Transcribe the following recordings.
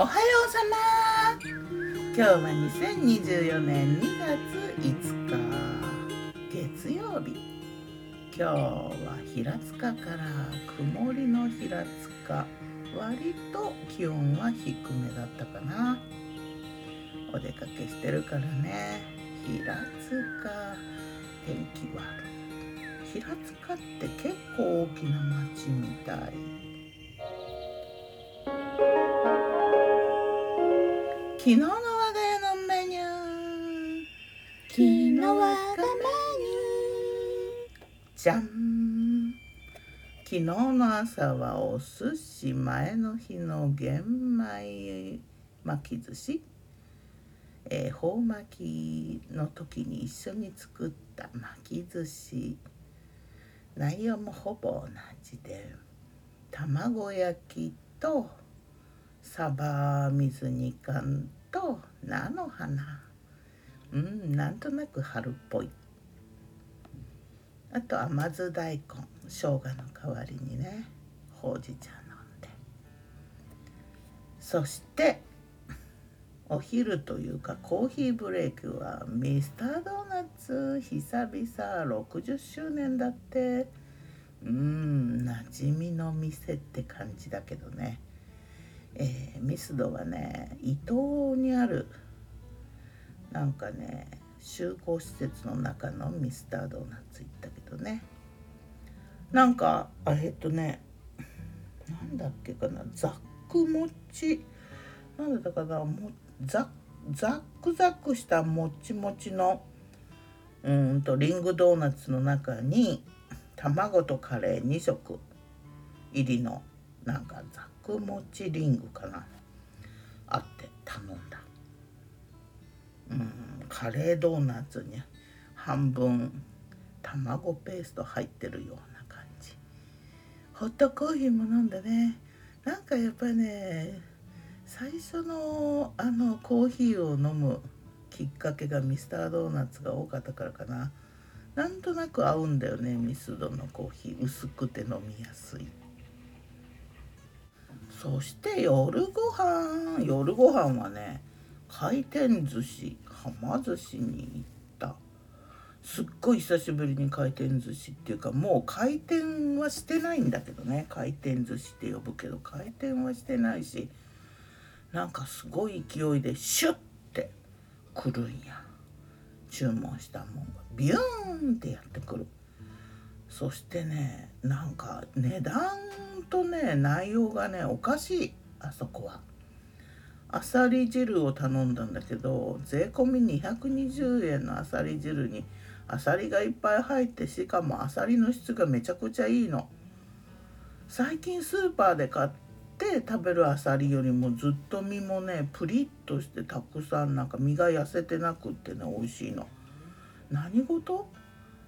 おはようさま。今日は2024年2月5日。月曜日。今日は平塚から曇りの平塚。割と気温は低めだったかな。お出かけしてるからね。平塚。天気悪い。平塚って結構大きな町みたい。昨日の我が家のメニュー。昨日我がメニューじゃん。昨日の朝はお寿司前の日の玄米。巻き寿司。恵方、えー、巻きの時に一緒に作った。巻き寿司。内容もほぼ同じで。卵焼きとサバ水煮缶と菜の花。うんなんとなく春っぽい。あと甘酢大根生姜の代わりにねほうじ茶飲んで。そしてお昼というかコーヒーブレイクはミスタードーナツ久々60周年だって。うん馴染みの店って感じだけどね。えー、ミスドはね伊東にあるなんかね就航施設の中のミスタードーナツ行ったけどね。なんかあえっとねなんだっけかなザックもち。なんだったかなもザザックザックしたもちもちのうんとリングドーナツの中に卵とカレー2色入りのなんかザクもちリングかな。あって頼んだ。うんカレードーナツに半分卵ペースト入ってるような感じ。ホットコーヒーも飲んだね。なんかやっぱりね最初のあのコーヒーを飲むきっかけがミスタードーナツが多かったからかな。なんとなく合うんだよねミスドのコーヒー。薄くて飲みやすい。そして夜ご飯。夜ご飯はね回転寿司はま寿司に行った。すっごい久しぶりに回転寿司っていうかもう回転はしてないんだけどね。回転寿司って呼ぶけど回転はしてないしなんかすごい勢いでシュッて来るんや。注文したもんがビューンってやってくる。そしてねなんか値段とね内容がねおかしいあそこは。あさり汁を頼んだんだけど税込み220円のあさり汁にあさりがいっぱい入ってしかもあさりの質がめちゃくちゃいいの。最近スーパーで買って食べるあさりよりもずっと身もねプリッとしてたくさんなんか身が痩せてなくってね美味しいの。何事？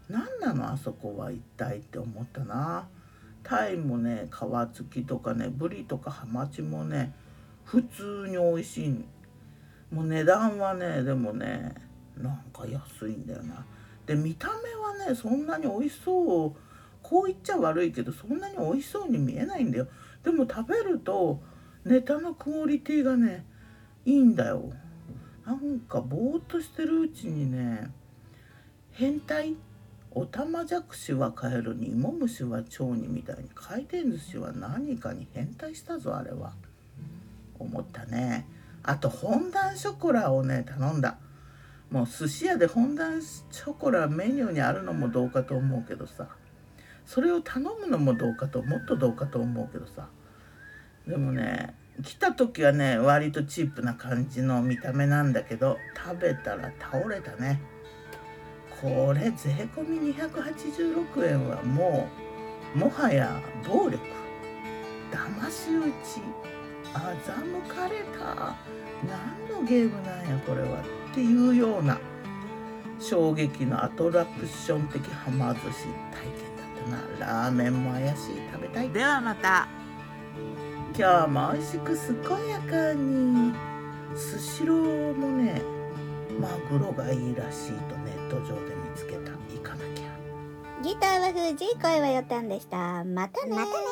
何なのあそこは一体って思ったな。タイもね皮付きとかねブリとかハマチもね普通に美味しい。もう値段はねでもねなんか安いんだよな。で見た目はねそんなに美味しそう。こう言っちゃ悪いけどそんなに美味しそうに見えないんだよ。でも食べるとネタのクオリティがねいいんだよ。なんかぼーっとしてるうちにね変態オタマジャクシはカエルにイモムシは蝶にみたいに回転寿司は何かに変態したぞあれは。思ったね。あとフォンダショコラをね頼んだ。もう寿司屋でフォンダンショコラメニューにあるのもどうかと思うけどさ。それを頼むのもどうかともっとどうかと思うけどさ。でもね来た時はね割とチープな感じの見た目なんだけど食べたら倒れたね。これ税込み286円はもうもはや暴力騙し討ち欺かれた。何のゲームなんやこれはっていうような衝撃のアトラクション的はま寿司体験だったな。ラーメンも怪しい。食べたい。ではまた。今日も美味しく健やかに。スシローもねマグロがいいらしいとネット上で見つけた。行かなきゃ。ギターは藤井声はよたんでした。またね。またね